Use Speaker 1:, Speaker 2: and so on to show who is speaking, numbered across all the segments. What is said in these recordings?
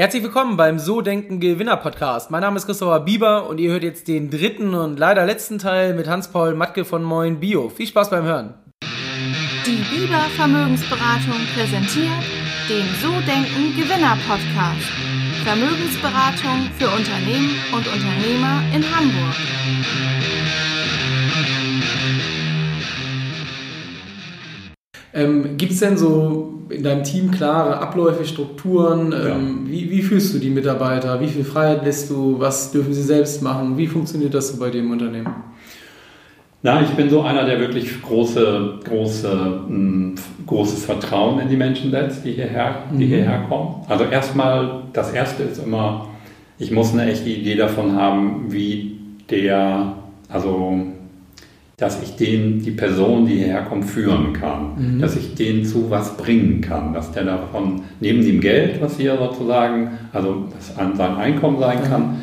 Speaker 1: Herzlich willkommen beim So Denken Gewinner Podcast. Mein Name ist Christopher Bieber und ihr hört jetzt den dritten und leider letzten Teil mit Hans-Paul Matke von Moin Bio. Viel Spaß beim Hören.
Speaker 2: Die Bieber Vermögensberatung präsentiert den So Denken Gewinner Podcast. Vermögensberatung für Unternehmen und Unternehmer in Hamburg.
Speaker 1: Ähm, Gibt es denn so in deinem Team klare Abläufe, Strukturen? Ähm, ja. wie, wie fühlst du die Mitarbeiter? Wie viel Freiheit lässt du? Was dürfen sie selbst machen? Wie funktioniert das so bei dem Unternehmen?
Speaker 3: Na, ich bin so einer, der wirklich große, große, mh, hm, großes Vertrauen in die Menschen setzt, die hierher, die mhm. hierher kommen. Also erstmal, das erste ist immer, ich muss eine echte Idee davon haben, wie der, also dass ich den, die Person, die hierher kommt, führen kann, mhm. dass ich den zu was bringen kann, dass der davon neben dem Geld, was hier sozusagen, also was an sein Einkommen sein kann, mhm.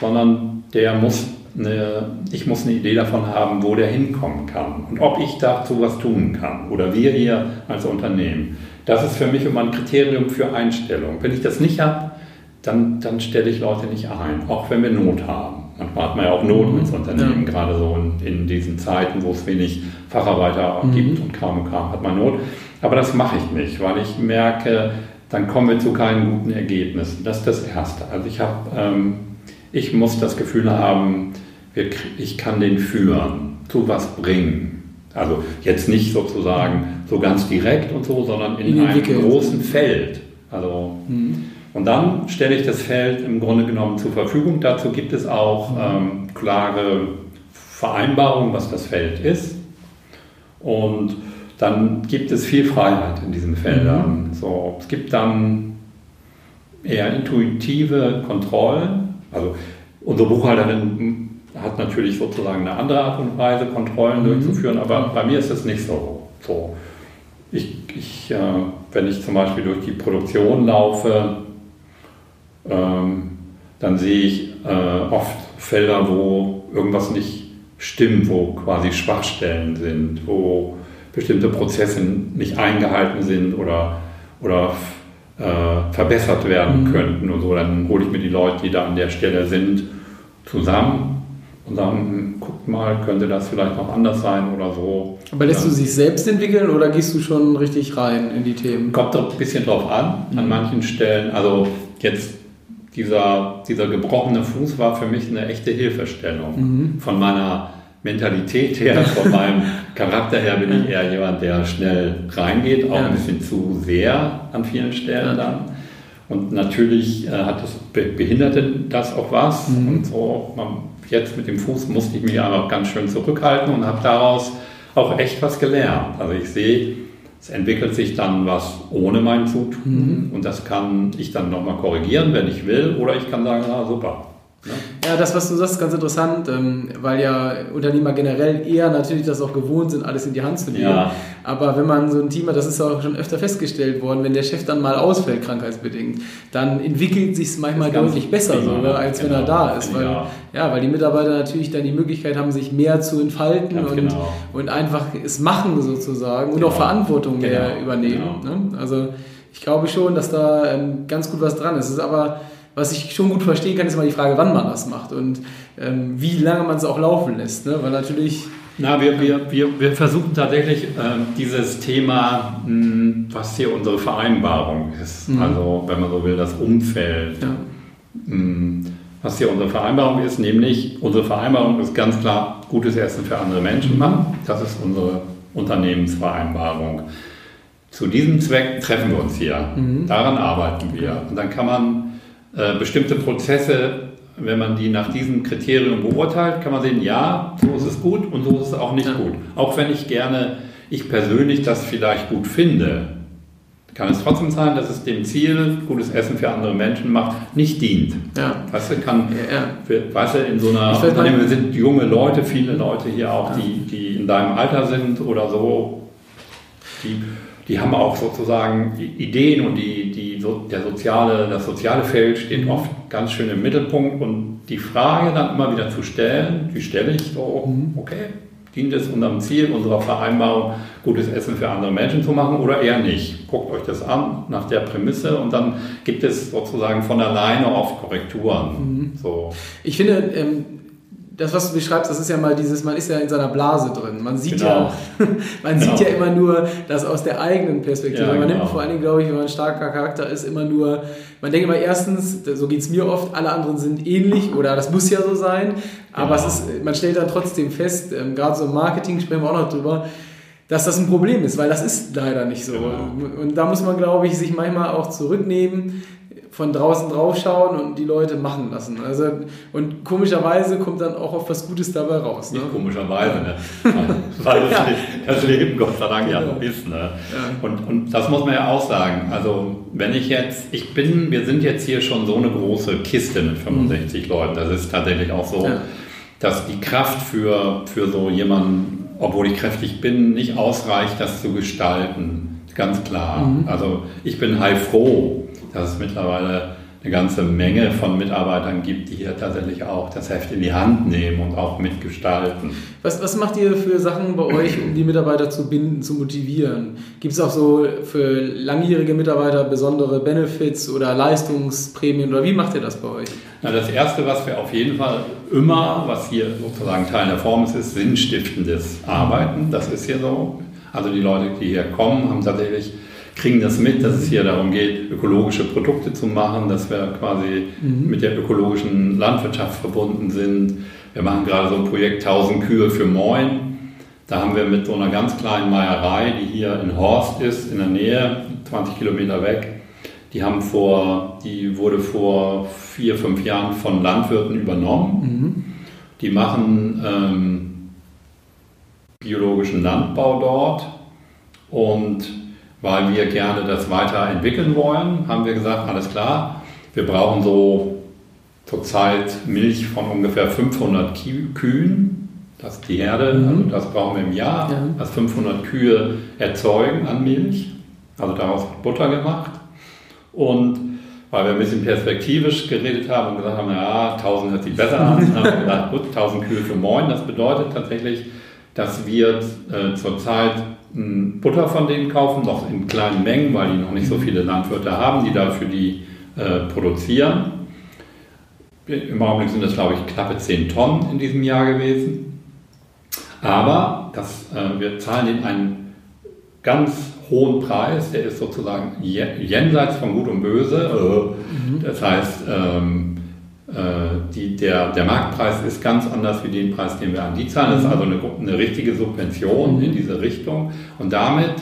Speaker 3: sondern der muss eine, ich muss eine Idee davon haben, wo der hinkommen kann und ob ich dazu was tun kann oder wir hier als Unternehmen. Das ist für mich immer ein Kriterium für Einstellung. Wenn ich das nicht habe, dann, dann stelle ich Leute nicht ein, auch wenn wir Not haben. Manchmal hat man ja auch Not ins Unternehmen, ja. gerade so in, in, diesen Zeiten, wo es wenig Facharbeiter mhm. gibt und kaum und kaum hat man Not. Aber das mache ich nicht, weil ich merke, dann kommen wir zu keinen guten Ergebnissen. Das ist das Erste. Also ich habe, ähm, ich muss das Gefühl haben, wir, ich kann den führen, zu was bringen. Also jetzt nicht sozusagen so ganz direkt und so, sondern in, in einem großen Feld. Also mhm. Und dann stelle ich das Feld im Grunde genommen zur Verfügung. Dazu gibt es auch ähm, klare Vereinbarungen, was das Feld ist. Und dann gibt es viel Freiheit in diesen Feldern. Mhm. So, es gibt dann eher intuitive Kontrollen. Also unsere Buchhalterin hat natürlich sozusagen eine andere Art und Weise, Kontrollen mhm. durchzuführen, aber bei mir ist es nicht so. so. Ich, ich äh, wenn ich zum Beispiel durch die Produktion laufe, ähm, dann sehe ich äh, oft Felder, wo irgendwas nicht stimmt, wo quasi Schwachstellen sind, wo bestimmte Prozesse nicht eingehalten sind oder, oder äh, verbessert werden mhm. könnten und so. Dann hole ich mir die Leute, die da an der Stelle sind, zusammen und sagen, hm, guckt mal, könnte das vielleicht noch anders sein oder so.
Speaker 1: Aber lässt ja. du sich selbst entwickeln oder gehst du schon richtig rein in die Themen?
Speaker 3: Kommt doch ein bisschen drauf an, mhm. an manchen Stellen. Also jetzt dieser, dieser gebrochene Fuß war für mich eine echte Hilfestellung. Mhm. Von meiner Mentalität her, von meinem Charakter her bin ich eher jemand, der schnell reingeht, auch ein bisschen zu sehr an vielen Stellen dann. Und natürlich äh, hat das behinderte das auch was. Mhm. Und so, jetzt mit dem Fuß musste ich mich einfach ganz schön zurückhalten und habe daraus auch echt was gelernt. Also ich sehe, es entwickelt sich dann was ohne mein Zutun mhm. und das kann ich dann nochmal korrigieren, wenn ich will, oder ich kann sagen, ah, super,
Speaker 1: ja, das, was du sagst, ist ganz interessant, ähm, weil ja Unternehmer generell eher natürlich das auch gewohnt sind, alles in die Hand zu nehmen. Ja. Aber wenn man so ein Team hat, das ist auch schon öfter festgestellt worden, wenn der Chef dann mal ausfällt, krankheitsbedingt, dann entwickelt sich es manchmal deutlich besser sogar, als genau. wenn er da ist. Weil, ja. ja, weil die Mitarbeiter natürlich dann die Möglichkeit haben, sich mehr zu entfalten und, genau. und einfach es machen sozusagen und genau. auch Verantwortung mehr genau. übernehmen. Genau. Ne? Also ich glaube schon, dass da ähm, ganz gut was dran ist. Es ist aber was ich schon gut verstehen kann, ist immer die Frage, wann man das macht und ähm, wie lange man es auch laufen lässt. Ne? Weil natürlich.
Speaker 3: Na, wir, wir, wir, wir versuchen tatsächlich ähm, dieses Thema, mh, hm, was hier unsere Vereinbarung ist, mhm. also wenn man so will, das Umfeld, ja. mh, hm, was hier unsere Vereinbarung ist, nämlich unsere Vereinbarung ist ganz klar, gutes Essen für andere Menschen mhm. machen. Das ist unsere Unternehmensvereinbarung. Zu diesem Zweck treffen wir uns hier. Mhm. Daran arbeiten wir. Und dann kann man äh, bestimmte Prozesse, wenn man die nach diesen Kriterien beurteilt, kann man sehen, ja, so ist es gut und so ist es auch nicht gut. Auch wenn ich gerne, ich persönlich das vielleicht gut finde, kann es trotzdem sein, dass es dem Ziel, gutes Essen für andere Menschen macht, nicht dient. Ja. Weißt du, kann, ja, ja. weißt du, in so einer Unternehmen wir sind junge Leute, viele Leute hier auch, ja. die, die in deinem Alter sind oder so, die die haben auch sozusagen Ideen und die, die, der soziale, das soziale Feld steht oft ganz schön im Mittelpunkt und die Frage dann immer wieder zu stellen, die stelle ich so, mhm. okay, Dient es unserem Ziel, unserer Vereinbarung, gutes Essen für andere Menschen zu machen oder eher nicht? Guckt euch das an nach der Prämisse und dann gibt es sozusagen von alleine oft Korrekturen. Mhm. So.
Speaker 1: Ich finde, ähm, das, was du beschreibst, das ist ja mal dieses, man ist ja in seiner Blase drin. Man sieht genau. ja, man genau. sieht ja immer nur das aus der eigenen Perspektive. Ja, man genau. nimmt vor allen Dingen, glaube ich, wenn man ein starker Charakter ist, immer nur, man denkt immer erstens, so geht es mir oft, alle anderen sind ähnlich oder das muss ja so sein. Aber es ist, man stellt dann trotzdem fest, ähm, gerade so im Marketing sprechen wir auch noch drüber, dass das ein Problem ist, weil das ist leider nicht so. Genau. Und da muss man, glaube ich, sich manchmal auch zurücknehmen, von draußen draufschauen und die Leute machen lassen. Also, und komischerweise kommt dann auch oft was Gutes dabei raus.
Speaker 3: Ne? Nicht komischerweise, ne? weil das, ja. das Leben Gott sei Dank ja so ist. Ne? Ja. Und, und das muss man ja auch sagen. Also wenn ich jetzt, ich bin, wir sind jetzt hier schon so eine große Kiste mit 65 mhm. Leuten. Das ist tatsächlich auch so, ja. dass die Kraft für, für so jemanden, obwohl ich kräftig bin, nicht ausreicht, das zu gestalten. Ganz klar. Mhm. Also ich bin heilfroh dass es mittlerweile eine ganze Menge von Mitarbeitern gibt, die hier tatsächlich auch das Heft in die Hand nehmen und auch mitgestalten.
Speaker 1: Was, was macht ihr für Sachen bei euch, um die Mitarbeiter zu binden, zu motivieren? Gibt es auch so für langjährige Mitarbeiter besondere Benefits oder Leistungsprämien oder wie macht ihr das bei euch?
Speaker 3: Na, das Erste, was wir auf jeden Fall immer, was hier sozusagen Teil der Form ist, ist sinnstiftendes Arbeiten. Das ist hier so. Also die Leute, die hier kommen, haben tatsächlich kriegen das mit, dass es hier darum geht, ökologische Produkte zu machen, dass wir quasi mhm. mit der ökologischen Landwirtschaft verbunden sind. Wir machen gerade so ein Projekt 1000 Kühe für Moin. Da haben wir mit so einer ganz kleinen Meierei, die hier in Horst ist, in der Nähe, 20 Kilometer weg, die haben vor, die wurde vor vier, fünf Jahren von Landwirten übernommen. Mhm. Die machen ähm, biologischen Landbau dort und weil wir gerne das weiterentwickeln wollen, haben wir gesagt, alles klar, wir brauchen so zurzeit Milch von ungefähr 500 Kühen, das ist die Herde, mhm. also das brauchen wir im Jahr, ja. dass 500 Kühe erzeugen an Milch, also daraus Butter gemacht. Und weil wir ein bisschen perspektivisch geredet haben und gesagt haben, ja, 1000 hört sich besser an, haben wir gedacht, gut, 1000 Kühe für Moin, das bedeutet tatsächlich, dass wir äh, zurzeit Butter von denen kaufen, noch in kleinen Mengen, weil die noch nicht so viele Landwirte haben, die dafür die äh, produzieren. Im Augenblick sind das, glaube ich, knappe 10 Tonnen in diesem Jahr gewesen. Aber das, äh, wir zahlen ihnen einen ganz hohen Preis, der ist sozusagen jenseits von Gut und Böse. Mhm. Das heißt, ähm, äh, die, der, der Marktpreis ist ganz anders wie den Preis, den wir an die zahlen. Das ist also eine, eine richtige Subvention in diese Richtung. Und damit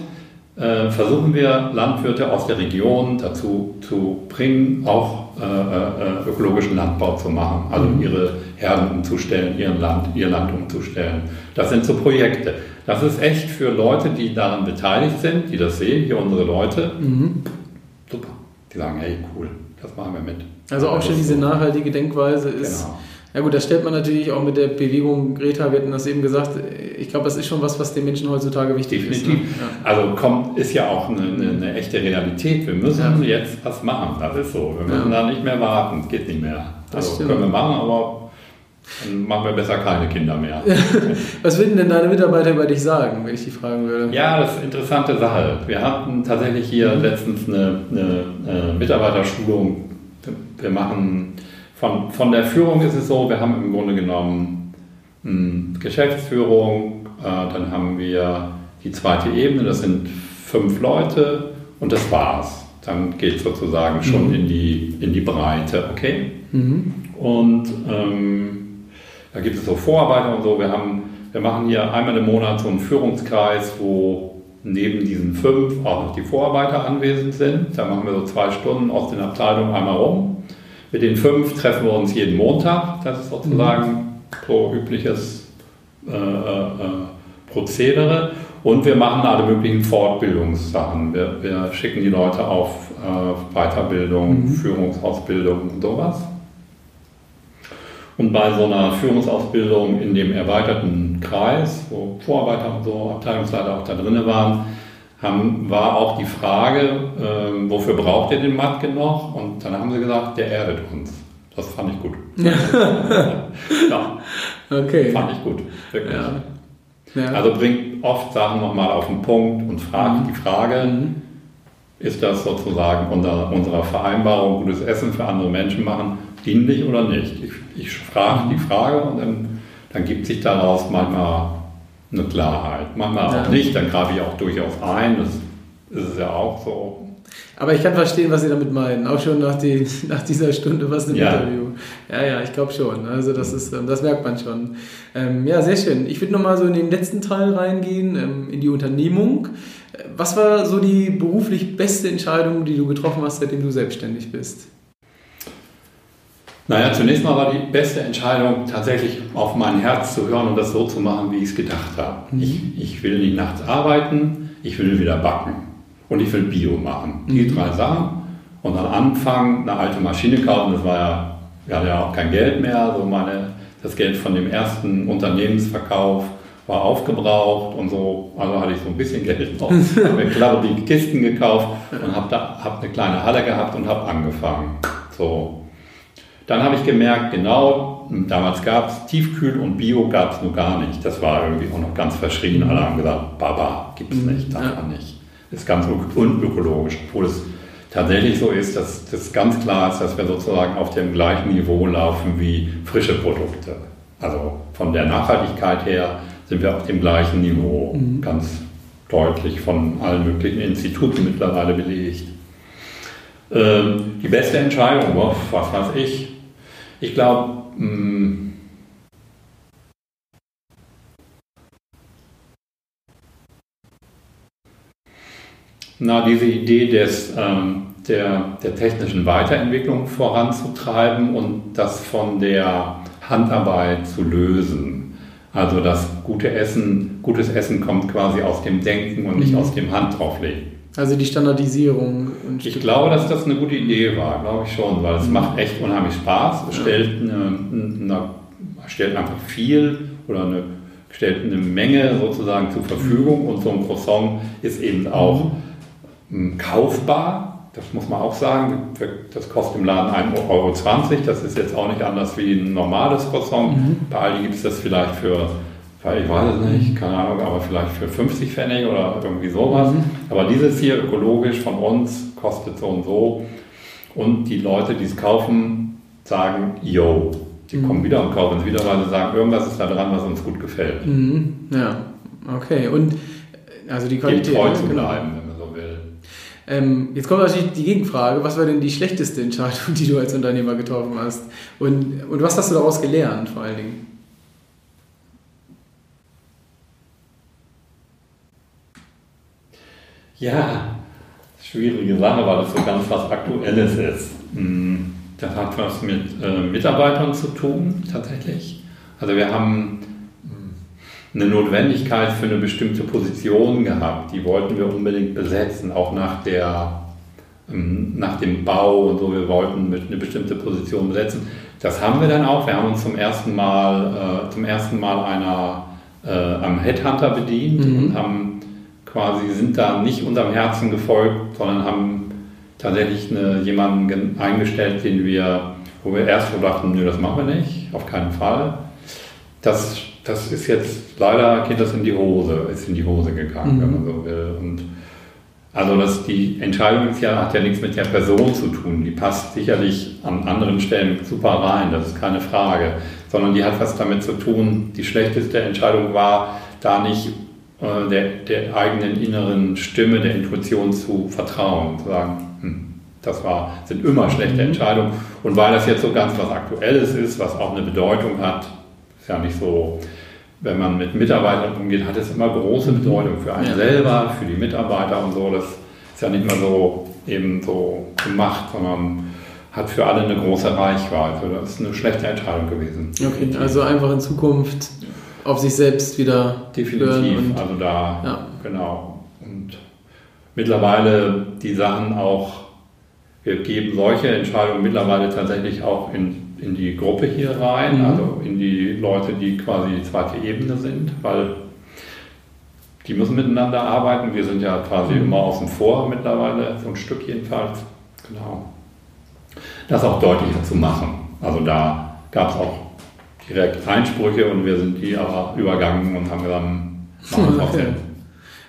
Speaker 3: äh, versuchen wir Landwirte aus der Region dazu zu bringen, auch äh, äh, ökologischen Landbau zu machen, also mhm. ihre Herden umzustellen, ihren Land, ihr Land umzustellen. Das sind so Projekte. Das ist echt für Leute, die daran beteiligt sind, die das sehen, hier unsere Leute. Mhm. Super. Die sagen, hey, cool, das machen wir mit.
Speaker 1: Also auch schon diese nachhaltige Denkweise ist. Genau. Ja gut, das stellt man natürlich auch mit der Bewegung Greta, wir hatten das eben gesagt, ich glaube, das ist schon was, was den Menschen heutzutage wichtig
Speaker 3: Definitiv. ist. Ne? Ja. Also kommt, ist ja auch eine, eine, eine, echte Realität. Wir müssen ja. jetzt was machen, das ist so. Wir müssen ja. da nicht mehr warten, geht nicht mehr. Das also können wir machen, aber dann machen wir besser keine Kinder mehr.
Speaker 1: was würden denn deine Mitarbeiter über dich sagen, wenn ich die fragen würde?
Speaker 3: Ja, das ist eine interessante Sache. Wir hatten tatsächlich hier mhm. letztens eine, eine, eine Mitarbeiterschulung wir machen, von, von der Führung ist es so, wir haben im Grunde genommen hm, Geschäftsführung, äh, dann haben wir die zweite Ebene, das sind fünf Leute und das war's. Dann geht es sozusagen schon mhm. in, die, in die Breite, okay? Mhm. Und ähm, da gibt es so Vorarbeiter und so. Wir, haben, wir machen hier einmal im Monat so einen Führungskreis, wo neben diesen fünf auch noch die Vorarbeiter anwesend sind. Da machen wir so zwei Stunden aus den Abteilungen einmal rum. Mit den fünf treffen wir uns jeden Montag. Das ist sozusagen mhm. so übliches äh, äh, Prozedere. Und wir machen alle möglichen Fortbildungssachen. Wir, wir schicken die Leute auf äh, Weiterbildung, mhm. Führungsausbildung und sowas. Und bei so einer Führungsausbildung in dem erweiterten Kreis, wo Vorarbeiter und so, Abteilungsleiter auch da drin waren, haben, war auch die Frage, äh, wofür braucht ihr den Matke noch? Und dann haben sie gesagt, der erdet uns. Das fand ich gut. ja.
Speaker 1: Okay.
Speaker 3: Fand ich gut. Wirklich. Ja. Ja. Also bringt oft Sachen nochmal auf den Punkt und fragt mhm. die Frage, mhm. ist das sozusagen unter unserer Vereinbarung, gutes Essen für andere Menschen machen, dienlich oder nicht? Ich, ich frage die Frage und dann, dann gibt sich daraus manchmal eine Klarheit. Manchmal ja. auch nicht, dann greife ich auch durchaus ein, das ist es ja auch so.
Speaker 1: Aber ich kann verstehen, was Sie damit meinen, auch schon nach, die, nach dieser Stunde was im ja. Interview. Ja, ja, ich glaube schon. Also das ist, ähm, das merkt man schon. Ähm, ja, sehr schön. Ich würde nochmal so in den letzten Teil reingehen, ähm, in die Unternehmung. Was war so die beruflich beste Entscheidung, die du getroffen hast, seitdem du selbstständig bist?
Speaker 3: Naja, zunächst mal war die beste Entscheidung, tatsächlich auf mein Herz zu hören und das so zu machen, wie ich es gedacht habe. Mhm. Ich, ich will nicht nachts arbeiten, ich will wieder backen und ich will Bio machen. Die mhm. drei Sachen. Und dann anfangen, eine alte Maschine kaufen, das war ja, wir hatten ja auch kein Geld mehr, so meine, das Geld von dem ersten Unternehmensverkauf war aufgebraucht und so, also hatte ich so ein bisschen Geld noch. habe mir klar die Kisten gekauft und habe hab eine kleine Halle gehabt und habe angefangen. So, dann habe ich gemerkt, genau, damals gab es Tiefkühl und Bio gab es nur gar nicht. Das war irgendwie auch noch ganz verschrien. Alle haben gesagt, Baba, gibt es nicht, darf man nicht. Das ist ganz unökologisch, obwohl es tatsächlich so ist, dass das ganz klar ist, dass wir sozusagen auf dem gleichen Niveau laufen wie frische Produkte. Also von der Nachhaltigkeit her sind wir auf dem gleichen Niveau, mhm. ganz deutlich von allen möglichen Instituten mittlerweile belegt. Ähm, die beste Entscheidung, was weiß ich, ich glaube, mm, na, diese Idee des, ähm, der, der technischen Weiterentwicklung voranzutreiben und das von der Handarbeit zu lösen. Also das gute Essen, gutes Essen kommt quasi aus dem Denken und nicht mhm. aus dem Handrauflegen.
Speaker 1: Also die Standardisierung.
Speaker 3: ich glaube, dass das eine gute Idee war, glaube ich schon, weil es mhm. macht echt unheimlich Spaß. Es stellt, eine, eine, stellt einfach viel oder eine, stellt eine Menge sozusagen zur Verfügung und so ein Croissant ist eben auch mhm. kaufbar. Das muss man auch sagen. Das kostet im Laden 1,20 Euro. Das ist jetzt auch nicht anders wie ein normales Croissant. Mhm. Bei Aldi gibt es das vielleicht für ich weiß es nicht, keine Ahnung, aber vielleicht für 50 Pfennig oder irgendwie sowas. Mhm. Aber dieses hier ökologisch von uns kostet so und so. Und die Leute, die es kaufen, sagen, yo, die mhm. kommen wieder und kaufen es wieder, weil sie sagen, irgendwas ist da dran, was uns gut gefällt.
Speaker 1: Mhm. Ja, okay. Und also die Qualität.
Speaker 3: treu zu genau. bleiben, wenn man so will.
Speaker 1: Ähm, jetzt kommt natürlich die Gegenfrage, was war denn die schlechteste Entscheidung, die du als Unternehmer getroffen hast? Und, und was hast du daraus gelernt vor allen Dingen?
Speaker 3: Ja, schwierige Sache, weil das so ganz was Aktuelles ist. Hm, das hat was mit äh, Mitarbeitern zu tun, tatsächlich. Also wir haben hm, eine Notwendigkeit für eine bestimmte Position gehabt. Die wollten wir unbedingt besetzen, auch nach, der, hm, nach dem Bau und so. Wir wollten mit eine bestimmte Position besetzen. Das haben wir dann auch. Wir haben uns zum ersten Mal, äh, zum ersten Mal einer, äh, am Headhunter bedient mhm. und haben quasi sind da nicht unserem Herzen gefolgt, sondern haben tatsächlich eine, jemanden eingestellt, den wir, wo wir erst so dachten, nö, das machen wir nicht, auf keinen Fall. Das, das ist jetzt, leider geht das in die Hose, ist in die Hose gegangen, mhm. wenn man so will. Und also das, die Entscheidung ist ja, hat ja nichts mit der Person zu tun. Die passt sicherlich an anderen Stellen super rein, das ist keine Frage. Sondern die hat was damit zu tun. Die schlechteste Entscheidung war, da nicht äh, der, der eigenen inneren Stimme, der Intuition zu vertrauen, zu sagen, hm, das war, sind immer schlechte mhm. Entscheidungen. Und weil das jetzt so ganz was Aktuelles ist, was auch eine Bedeutung hat, ist ja nicht so, wenn man mit Mitarbeitern umgeht, hat es immer große Bedeutung für einen selber, für die Mitarbeiter und so. Das ist ja nicht mehr so eben so gemacht, sondern hat für alle eine große Reichweite. Das ist eine schlechte Entscheidung gewesen.
Speaker 1: Okay, also einfach in Zukunft auf sich selbst wieder
Speaker 3: definitiv. Und, also da ja. genau und mittlerweile die Sachen auch. Wir geben solche Entscheidungen mittlerweile tatsächlich auch in, in die Gruppe hier rein, mhm. also in die Leute, die quasi die zweite Ebene sind, weil die müssen miteinander arbeiten. Wir sind ja quasi mhm. immer außen vor mittlerweile, so ein Stück jedenfalls. Genau. Das auch deutlicher zu machen. Also da gab es auch direkt Einsprüche und wir sind die aber übergangen und haben gesagt,
Speaker 1: Okay.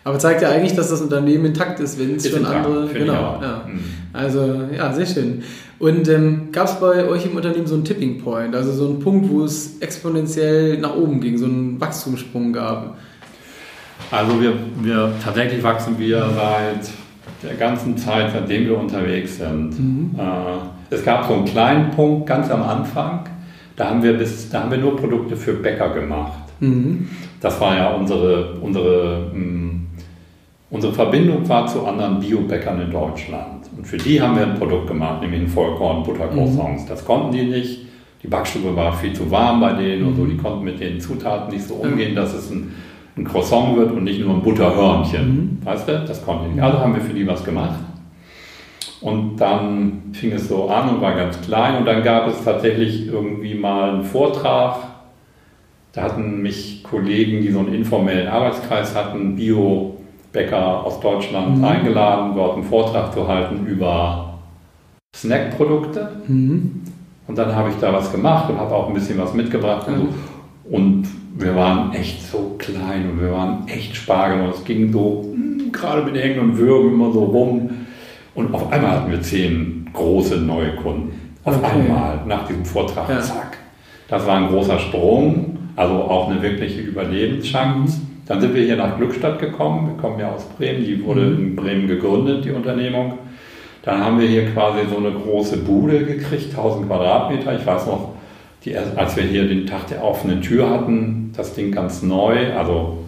Speaker 1: Aber zeigt ja eigentlich, dass das Unternehmen intakt ist, wenn es schon intakt, andere. Genau. Ja. Mhm. Also ja, sehr schön. Und ähm, gab es bei euch im Unternehmen so einen Tipping Point, also so einen Punkt, wo es exponentiell nach oben ging, so einen Wachstumssprung gab?
Speaker 3: Also wir, wir tatsächlich wachsen wir seit der ganzen Zeit, seitdem wir unterwegs sind. Mhm. Äh, es gab so einen kleinen Punkt ganz am Anfang, da haben wir, bis, da haben wir nur Produkte für Bäcker gemacht. Mhm. Das war ja unsere, unsere, mh, mm, unsere Verbindung war zu anderen Biobäckern in Deutschland. Und für die haben wir ein Produkt gemacht, nämlich ein Vollkorn-Buttercroissants. Mhm. Das konnten die nicht. Die Backstube war viel zu warm bei denen und so. Die konnten mit den Zutaten nicht so umgehen, dass es ein, ein Croissant wird und nicht nur ein Butterhörnchen. Mhm. Weißt du? Das konnten die nicht. Also haben wir für die was gemacht. Und dann fing es so an und war ganz klein. Und dann gab es tatsächlich irgendwie mal einen Vortrag. Da hatten mich Kollegen, die so einen informellen Arbeitskreis hatten, Bio-Bäcker aus Deutschland mhm. eingeladen, dort einen Vortrag zu halten über Snackprodukte. Mhm. Und dann habe ich da was gemacht und habe auch ein bisschen was mitgebracht. Mhm. Und, wir waren echt so klein und wir waren echt Spargel. Und es ging so hm, gerade mit Hängen und Würgen immer so rum. Und auf einmal hatten wir zehn große neue Kunden. Auf okay. einmal, nach diesem Vortrag, ja. zack. Das war ein großer Sprung, also auch eine wirkliche Überlebenschance. Dann sind wir hier nach Glückstadt gekommen. Wir kommen ja aus Bremen. Die wurde mhm. in Bremen gegründet, die Unternehmung. Dann haben wir hier quasi so eine große Bude gekriegt, 1000 Quadratmeter. Ich weiß noch, die, als wir hier den Tag der offenen Tür hatten, das Ding ganz neu. Also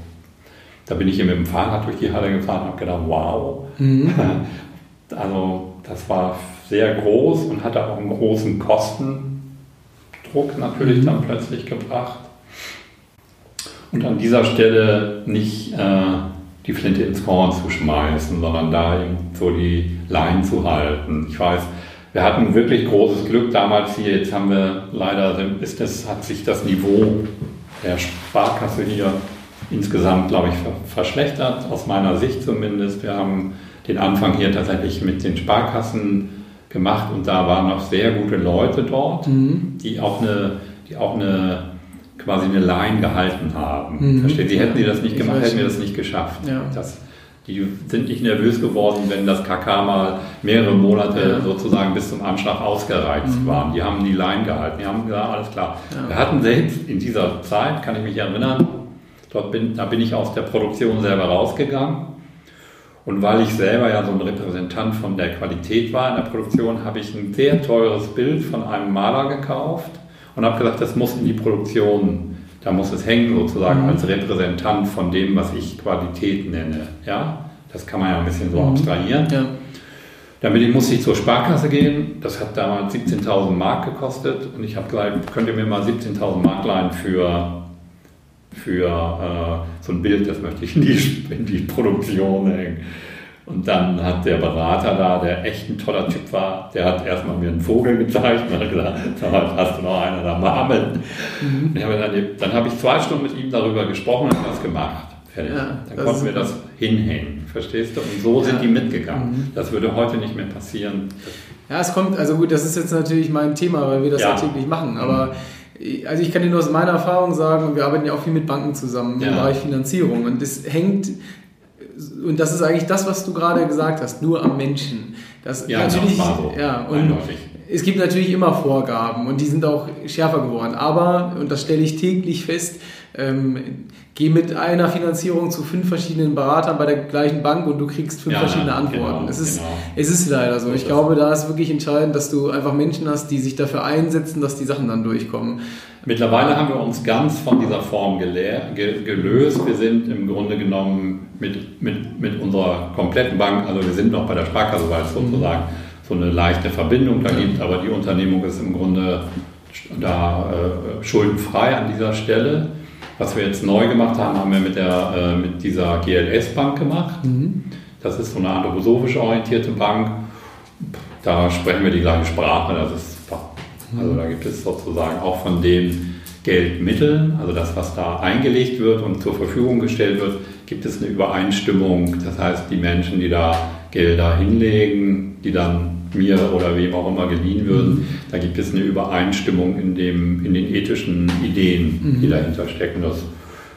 Speaker 3: da bin ich hier mit dem Fahrrad durch die Halle gefahren und habe gedacht, wow. Mhm. Also das war sehr groß und hatte auch einen großen Kostendruck natürlich mhm. dann plötzlich gebracht. Und an dieser Stelle nicht äh, die Flinte ins Korn zu schmeißen, sondern da eben so die Leinen zu halten. Ich weiß, wir hatten wirklich großes Glück damals hier. Jetzt haben wir leider, ist das, hat sich das Niveau der Sparkasse hier insgesamt, glaube ich, verschlechtert, aus meiner Sicht zumindest. Wir haben den Anfang hier tatsächlich mit den Sparkassen gemacht und da waren noch sehr gute Leute dort, mhm. die auch eine, die auch eine quasi eine Line gehalten haben. Mhm. Versteht? Sie hätten die das nicht gemacht, hätten wir das nicht geschafft. Ja. Das, die sind nicht nervös geworden, wenn das KK mal mehrere Monate ja. sozusagen bis zum Anschlag ausgereizt mhm. waren. Die haben die Line gehalten. Die haben gesagt, alles klar. Ja. Wir hatten selbst in dieser Zeit, kann ich mich erinnern, dort bin, da bin ich aus der Produktion selber rausgegangen und weil ich selber ja so ein Repräsentant von der Qualität war in der Produktion, habe ich ein sehr teures Bild von einem Maler gekauft und habe gesagt, das muss in die Produktion, da muss es hängen sozusagen mhm. als Repräsentant von dem, was ich Qualität nenne. Ja, das kann man ja ein bisschen so mhm. abstrahieren. Ja. Damit musste ich zur Sparkasse gehen. Das hat damals 17.000 Mark gekostet und ich habe gesagt, könnt ihr mir mal 17.000 Mark leihen für für äh, so ein Bild, das möchte ich in die, in die Produktion hängen. Und dann hat der Berater da, der echt ein toller Typ war, der hat erstmal mir einen Vogel gezeigt und hat gesagt, hast du noch einer da Marmeln? Mhm. Dann, dann habe ich zwei Stunden mit ihm darüber gesprochen und das gemacht. Fertig. Ja, dann konnten wir das hinhängen, verstehst du? Und so ja. sind die mitgegangen. Mhm. Das würde heute nicht mehr passieren.
Speaker 1: Ja, es kommt, also gut, das ist jetzt natürlich mein Thema, weil wir das ja, ja täglich machen, aber mhm also ich kann dir nur aus meiner Erfahrung sagen, wir arbeiten ja auch viel mit Banken zusammen ja. im Bereich Finanzierung und das hängt und das ist eigentlich das, was du gerade gesagt hast, nur am Menschen. Das ja, natürlich, ja, und Eindeutig. Es gibt natürlich immer Vorgaben und die sind auch schärfer geworden. Aber, und das stelle ich täglich fest, ähm, geh mit einer Finanzierung zu fünf verschiedenen Beratern bei der gleichen Bank und du kriegst fünf ja, verschiedene Antworten. Genau, es, ist, genau. es ist leider so. Ich glaube, da ist wirklich entscheidend, dass du einfach Menschen hast, die sich dafür einsetzen, dass die Sachen dann durchkommen.
Speaker 3: Mittlerweile haben wir uns ganz von dieser Form gelöst. Wir sind im Grunde genommen mit, mit, mit unserer kompletten Bank, also wir sind noch bei der Sparkasse, weil es mhm. sozusagen so eine leichte Verbindung da gibt, aber die Unternehmung ist im Grunde da äh, schuldenfrei an dieser Stelle. Was wir jetzt neu gemacht haben, haben wir mit, der, äh, mit dieser GLS-Bank gemacht. Mhm. Das ist so eine anthroposophisch orientierte Bank. Da sprechen wir die gleiche Sprache, das ist super. Mhm. Also da gibt es sozusagen auch von den Geldmitteln, also das, was da eingelegt wird und zur Verfügung gestellt wird, gibt es eine Übereinstimmung. Das heißt, die Menschen, die da Gelder hinlegen, die dann mir oder wem auch immer geliehen würden, mhm. da gibt es eine Übereinstimmung in, dem, in den ethischen Ideen, mhm. die dahinter stecken. Das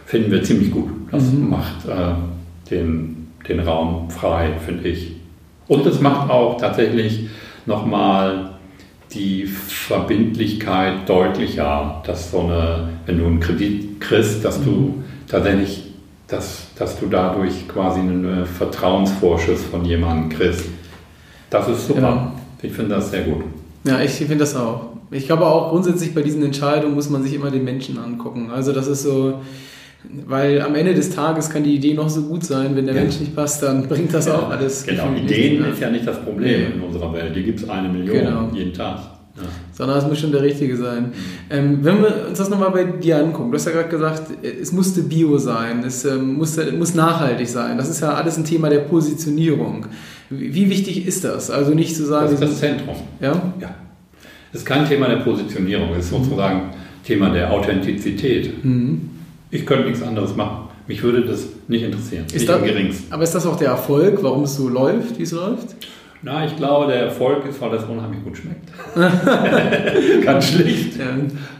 Speaker 3: finden wir ziemlich gut. Das mhm. macht äh, den, den Raum frei, finde ich. Und es macht auch tatsächlich nochmal die Verbindlichkeit deutlicher, dass so eine, wenn du einen Kredit kriegst, dass du mhm. tatsächlich, dass, dass du dadurch quasi einen Vertrauensvorschuss von jemandem kriegst. Das ist super. Ja. Ich finde das sehr gut.
Speaker 1: Ja, ich finde das auch. Ich glaube auch grundsätzlich bei diesen Entscheidungen muss man sich immer den Menschen angucken. Also das ist so, weil am Ende des Tages kann die Idee noch so gut sein, wenn der ja. Mensch nicht passt, dann bringt das auch alles.
Speaker 3: Genau, Ideen ist ja nicht das Problem ja. in unserer Welt. Die gibt es eine Million genau. jeden Tag.
Speaker 1: Ja. Sondern es muss schon der Richtige sein. Mhm. Ähm, wenn wir uns das nochmal bei dir angucken, du hast ja gerade gesagt, es musste Bio sein, es ähm, muss, muss nachhaltig sein. Das ist ja alles ein Thema der Positionierung. Wie wichtig ist das? Also nicht zu sagen.
Speaker 3: Das ist das Zentrum. Ja? Ja. Das ist kein Thema der Positionierung, es ist sozusagen Thema der Authentizität. Mhm. Ich könnte nichts anderes machen. Mich würde das nicht interessieren.
Speaker 1: Ist nicht das, aber ist das auch der Erfolg, warum es so läuft, wie es läuft?
Speaker 3: Na, ich glaube, der Erfolg ist, weil das unheimlich gut schmeckt. Ganz schlicht. Ja.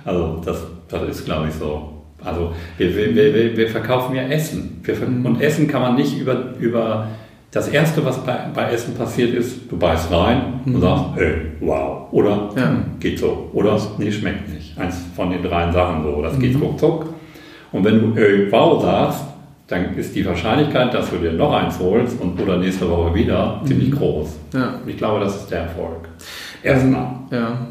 Speaker 3: Also das, das ist, glaube ich, so. Also wir, wir, wir, wir verkaufen ja Essen. Wir, mhm. Und Essen kann man nicht über, über das Erste, was bei, bei Essen passiert ist, du beißt rein mhm. und sagst, ey, wow. Oder ja. geht so. Oder nee, schmeckt nicht. Eins von den drei Sachen so. Das mhm. geht ruckzuck. Und wenn du ey, wow sagst, dann ist die Wahrscheinlichkeit, dass du dir noch eins holst und oder nächste Woche wieder, mhm. ziemlich groß. Ja. Ich glaube, das ist der Erfolg.
Speaker 1: Erstmal. Ja.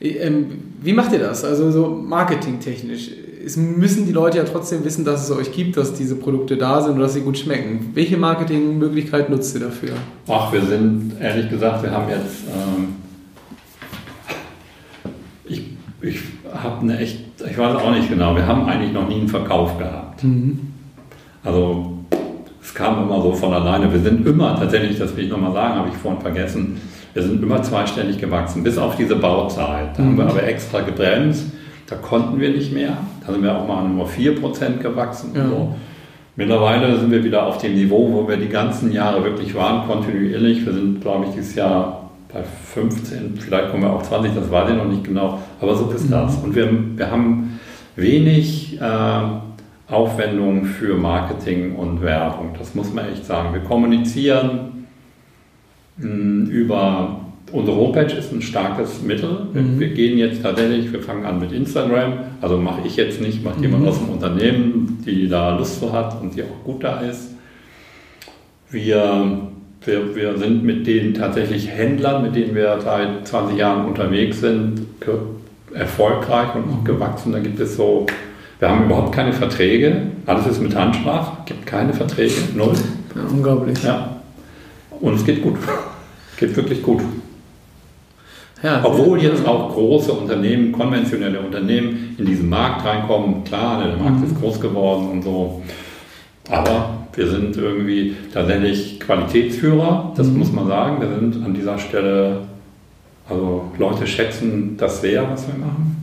Speaker 1: Ähm, wie macht ihr das? Also so marketingtechnisch es müssen die Leute ja trotzdem wissen, dass es euch gibt, dass diese Produkte da sind und dass sie gut schmecken. Welche Marketingmöglichkeit nutzt ihr dafür?
Speaker 3: Ach, wir sind, ehrlich gesagt, wir haben jetzt, ähm, ich, ich habe eine echt, ich weiß auch nicht genau, wir haben eigentlich noch nie einen Verkauf gehabt. Mhm. Also es kam immer so von alleine. Wir sind immer, tatsächlich, das will ich nochmal sagen, habe ich vorhin vergessen, wir sind immer zweistellig gewachsen, bis auf diese Bauzeit. Da mhm. haben wir aber extra gebremst da konnten wir nicht mehr. Da sind wir auch mal nur 4% gewachsen. Ja. So. Mittlerweile sind wir wieder auf dem Niveau, wo wir die ganzen Jahre wirklich waren, kontinuierlich. Wir sind, glaube ich, dieses Jahr bei 15, vielleicht kommen wir auch 20, das weiß ich noch nicht genau, aber so ist mhm. das. Und wir, wir haben wenig äh, Aufwendungen für Marketing und Werbung, das muss man echt sagen. Wir kommunizieren mh, hm, über Unsere Homepage ist ein starkes Mittel. Wir, mhm. wir, gehen jetzt tatsächlich, wir fangen an mit Instagram. Also mache ich jetzt nicht, macht mhm. jemand aus dem Unternehmen, die da Lust zu hat und die auch gut da ist. Wir, wir, wir sind mit den tatsächlich Händlern, mit denen wir seit 20 Jahren unterwegs sind, erfolgreich und auch gewachsen. Da gibt es so, wir haben überhaupt keine Verträge. Alles ist mit Handsprache, gibt keine Verträge, null.
Speaker 1: Ja, unglaublich.
Speaker 3: Ja. Und es geht gut. Geht wirklich gut. Ja, Obwohl jetzt auch große Unternehmen, konventionelle Unternehmen in diesen Markt reinkommen. Klar, der Markt ist groß geworden und so. Aber wir sind irgendwie tatsächlich Qualitätsführer, das mhm. muss man sagen. Wir sind an dieser Stelle, also Leute schätzen das sehr, was wir machen.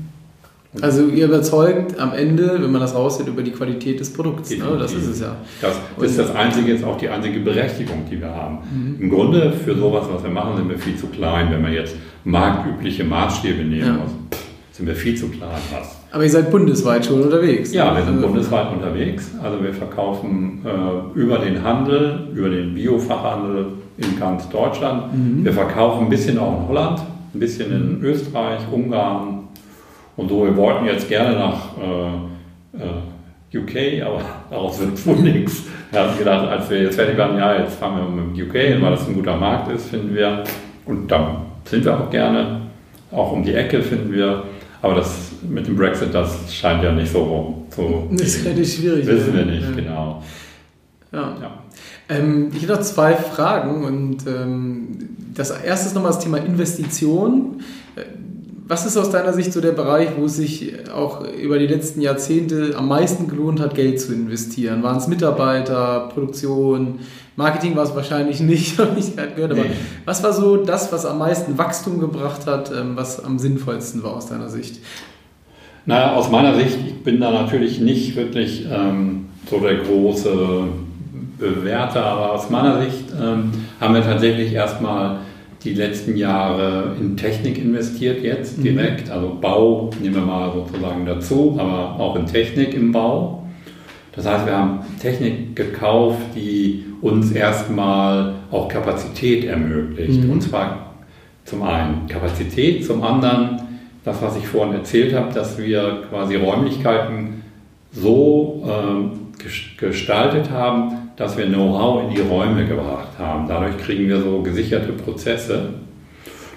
Speaker 1: Also ihr überzeugt am Ende, wenn man das raushält, über die Qualität des Produkts. Ne? Das ist es ja.
Speaker 3: Das, ist das einzige, jetzt auch die einzige Berechtigung, die wir haben. Mhm. Im Grunde für sowas, was wir machen, sind wir viel zu klein. Wenn man jetzt marktübliche Maßstäbe nehmen ja. muss, sind wir viel zu klein. Was.
Speaker 1: Aber ihr seid bundesweit schon unterwegs.
Speaker 3: Ja, wir sind also, bundesweit unterwegs. Also wir verkaufen äh, über den Handel, über den Biofachhandel in ganz Deutschland. Mhm. Wir verkaufen ein bisschen auch in Holland, ein bisschen in Österreich, Ungarn, und so, wir wollten jetzt gerne nach äh, äh, UK, aber daraus wird wohl nichts. Wir haben gedacht, als wir jetzt fertig waren, ja, jetzt fahren wir mit UK, weil das ein guter Markt ist, finden wir. Und dann sind wir auch gerne. Auch um die Ecke finden wir. Aber das mit dem Brexit, das scheint ja nicht so
Speaker 1: zu. Das ist relativ schwierig.
Speaker 3: Wissen wir nicht, ja. genau.
Speaker 1: Ja. ja. Ähm, ich habe noch zwei Fragen und ähm, das erste ist nochmal das Thema Investition. Was ist aus deiner Sicht so der Bereich, wo es sich auch über die letzten Jahrzehnte am meisten gelohnt hat, Geld zu investieren? Waren es Mitarbeiter, Produktion, Marketing war es wahrscheinlich nicht, habe ich gerade gehört. Aber nee. was war so das, was am meisten Wachstum gebracht hat, ähm, was am sinnvollsten war aus deiner Sicht?
Speaker 3: Naja, aus meiner Sicht, ich bin da natürlich nicht wirklich ähm, so der große Bewerter, aber aus meiner Sicht ähm, haben wir tatsächlich erstmal die letzten Jahre in Technik investiert jetzt mhm. direkt. Also Bau nehmen wir mal sozusagen dazu, aber auch in Technik im Bau. Das heißt, wir haben Technik gekauft, die uns erstmal auch Kapazität ermöglicht. Mhm. Und zwar zum einen Kapazität, zum anderen das, was ich vorhin erzählt habe, dass wir quasi Räumlichkeiten so äh, gestaltet haben, dass wir Know-how in die Räume gebracht haben. Dadurch kriegen wir so gesicherte Prozesse.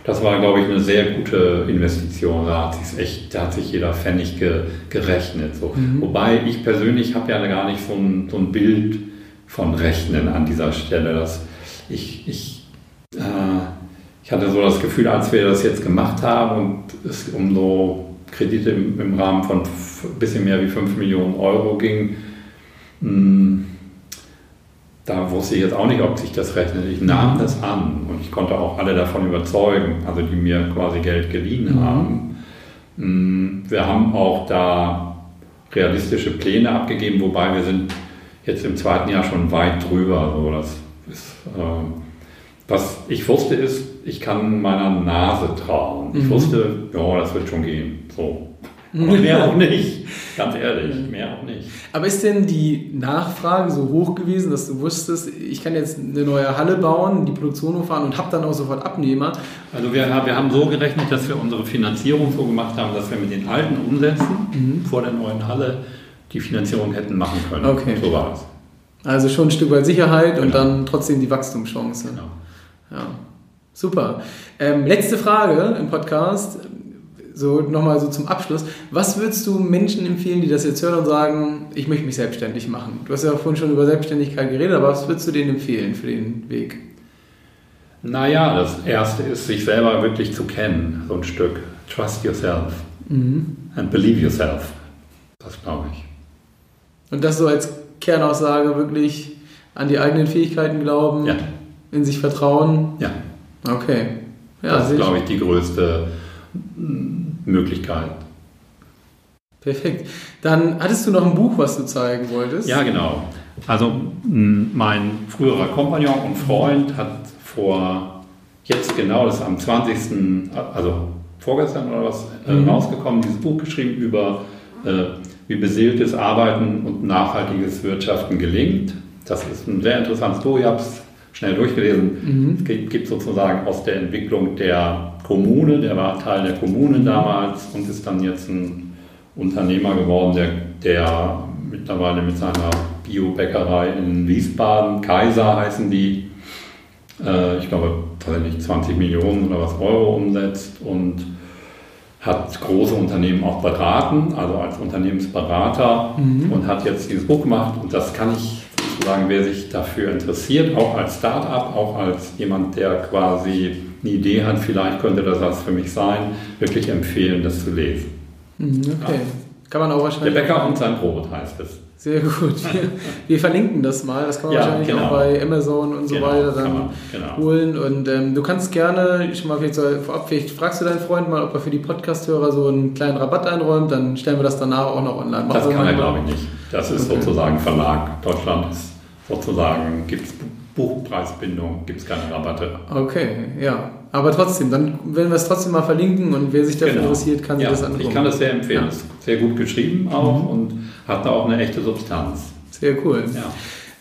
Speaker 3: Das war, glaube ich, eine sehr gute Investition. Da hat sich echt, da hat sich jeder Pfennig ge, gerechnet. So. Mhm. Wobei ich persönlich habe ja gar nicht so ein, so ein Bild von Rechnen an dieser Stelle. Das, ich, ich, äh, ich hatte so das Gefühl, als wir das jetzt gemacht haben und es um so Kredite im, im Rahmen von ein bisschen mehr wie 5 Millionen Euro ging, mh, hm, da wusste ich jetzt auch nicht, ob sich das rechnet. Ich nahm das an und ich konnte auch alle davon überzeugen, also die mir quasi Geld geliehen mhm. haben. Hm, wir haben auch da realistische Pläne abgegeben, wobei wir sind jetzt im zweiten Jahr schon weit drüber. Also das ist, äh, was ich wusste ist, ich kann meiner Nase trauen. Ich mhm. wusste, ja, das wird schon gehen. So. Mehr auch nicht. Ganz ehrlich, mehr auch nicht.
Speaker 1: Aber ist denn die Nachfrage so hoch gewesen, dass du wusstest, ich kann jetzt eine neue Halle bauen, die Produktion hochfahren und habe dann auch sofort Abnehmer?
Speaker 3: Also wir, wir haben so gerechnet, dass wir unsere Finanzierung so gemacht haben, dass wir mit den alten Umsätzen mhm. vor der neuen Halle die Finanzierung hätten machen können.
Speaker 1: Okay.
Speaker 3: So war es.
Speaker 1: Also schon ein Stück weit Sicherheit genau. und dann trotzdem die Wachstumschance. Genau. Ja. Super. Ähm, letzte Frage im Podcast, so nochmal so zum Abschluss. Was würdest du Menschen empfehlen, die das jetzt hören und sagen, ich möchte mich selbstständig machen? Du hast ja vorhin schon über Selbstständigkeit geredet, aber was würdest du denen empfehlen für den Weg?
Speaker 3: Naja, das Erste ist, sich selber wirklich zu kennen, so ein Stück. Trust yourself mhm. and believe yourself. Das glaube ich.
Speaker 1: Und das so als Kernaussage wirklich an die eigenen Fähigkeiten glauben, ja. in sich vertrauen.
Speaker 3: Ja.
Speaker 1: Okay.
Speaker 3: Ja, das ist, glaube ich, die größte Möglichkeit.
Speaker 1: Perfekt. Dann hattest du noch ein Buch, was du zeigen wolltest?
Speaker 3: Ja, genau. Also mein früherer Kompagnon und Freund hat vor jetzt genau, das ist am 20., also vorgestern oder was, äh, mhm. rausgekommen, dieses Buch geschrieben über äh, wie beseeltes Arbeiten und nachhaltiges Wirtschaften gelingt. Das ist ein sehr interessantes Buch. Ich habe es schnell durchgelesen. Mhm. Es gibt, gibt, sozusagen aus der Entwicklung der Kommune, der war Teil der Kommune damals und ist dann jetzt ein Unternehmer geworden, der, der mittlerweile mit seiner Biobäckerei in Wiesbaden, Kaiser heißen die, äh, ich glaube, nicht 20 Millionen oder was Euro umsetzt und hat große Unternehmen auch beraten, also als Unternehmensberater mhm. und hat jetzt dieses Buch gemacht und das kann ich sozusagen, wer sich dafür interessiert, auch als Start-up, auch als jemand, der quasi eine Idee hat, vielleicht könnte das was für mich sein, wirklich empfehlen, das zu lesen.
Speaker 1: Mhm, okay. Ja. Kann man auch wahrscheinlich.
Speaker 3: Der Bäcker und sein Brot heißt es.
Speaker 1: Sehr gut. Wir, wir, verlinken das mal. Das kann man ja, wahrscheinlich genau. auch bei Amazon und so genau, weiter dann man, genau. holen. Und ähm, du kannst gerne schon mal vielleicht so, vorab, vielleicht fragst du deinen Freund mal, ob er für die Podcast-Hörer so einen kleinen Rabatt einräumt. Dann stellen wir das danach auch noch online.
Speaker 3: Mach das kann er, glaube ich, nicht. Das ist okay. sozusagen Verlag. Deutschland ist sozusagen, gibt es Buchpreisbindung, gibt es keine Rabatte.
Speaker 1: Okay, ja. Aber trotzdem, dann werden wir es trotzdem mal verlinken und wer sich dafür genau. interessiert, kann
Speaker 3: ja,
Speaker 1: sich das angucken.
Speaker 3: Ich kann das sehr empfehlen. Ja. Ist sehr gut geschrieben auch mhm. und hat da auch eine echte Substanz.
Speaker 1: Sehr cool. Ja.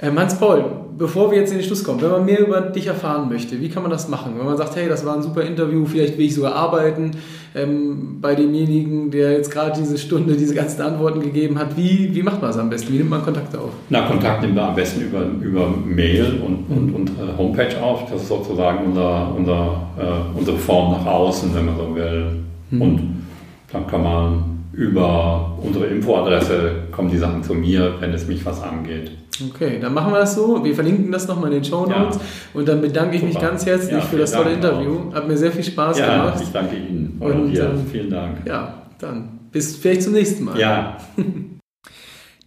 Speaker 1: Ähm, Hans-Paul, bevor wir jetzt in den Schluss kommen, wenn man mehr über dich erfahren möchte, wie kann man das machen? Wenn man sagt, hey, das war ein super Interview, vielleicht will ich sogar arbeiten ähm, bei demjenigen, der jetzt gerade diese Stunde diese ganzen Antworten gegeben hat, wie, wie macht man das am besten? Wie nimmt man Kontakt auf?
Speaker 3: Na, Kontakt nimmt man am besten über, über Mail und, und, und äh, Homepage auf. Das ist sozusagen unser, unser, äh, unsere Form nach außen, wenn man so will. Mhm. Und dann kann man über unsere Infoadresse kommen die Sachen zu mir, wenn es mich was angeht.
Speaker 1: Okay, dann machen wir das so. Wir verlinken das nochmal in den Show Notes. Ja. Und dann bedanke ich Super. mich ganz herzlich ja, für das tolle Dank Interview. Auch. Hat mir sehr viel Spaß ja, gemacht.
Speaker 3: Ich danke Ihnen. Und, dir. Ähm, vielen Dank.
Speaker 1: Ja, dann bis vielleicht zum nächsten Mal.
Speaker 3: Ja.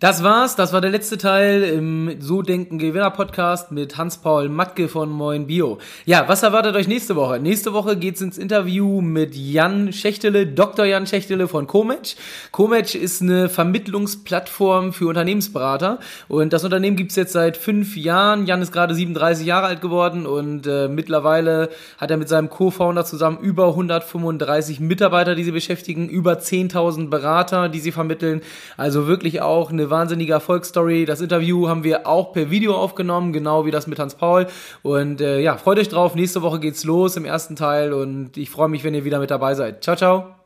Speaker 1: Das war's. Das war der letzte Teil im So Denken Gewinner Podcast mit Hans-Paul Matke von Moin Bio. Ja, was erwartet euch nächste Woche? Nächste Woche geht's ins Interview mit Jan Schächtele, Dr. Jan Schächtele von Comatch. Comatch ist eine Vermittlungsplattform für Unternehmensberater und das Unternehmen gibt's jetzt seit fünf Jahren. Jan ist gerade 37 Jahre alt geworden und äh, mittlerweile hat er mit seinem Co-Founder zusammen über 135 Mitarbeiter, die sie beschäftigen, über 10.000 Berater, die sie vermitteln. Also wirklich auch eine wahnsinnige Erfolgsstory. Das Interview haben wir auch per Video aufgenommen, genau wie das mit Hans Paul. Und äh, ja, freut euch drauf. Nächste Woche geht's los im ersten Teil und ich freue mich, wenn ihr wieder mit dabei seid. Ciao, ciao.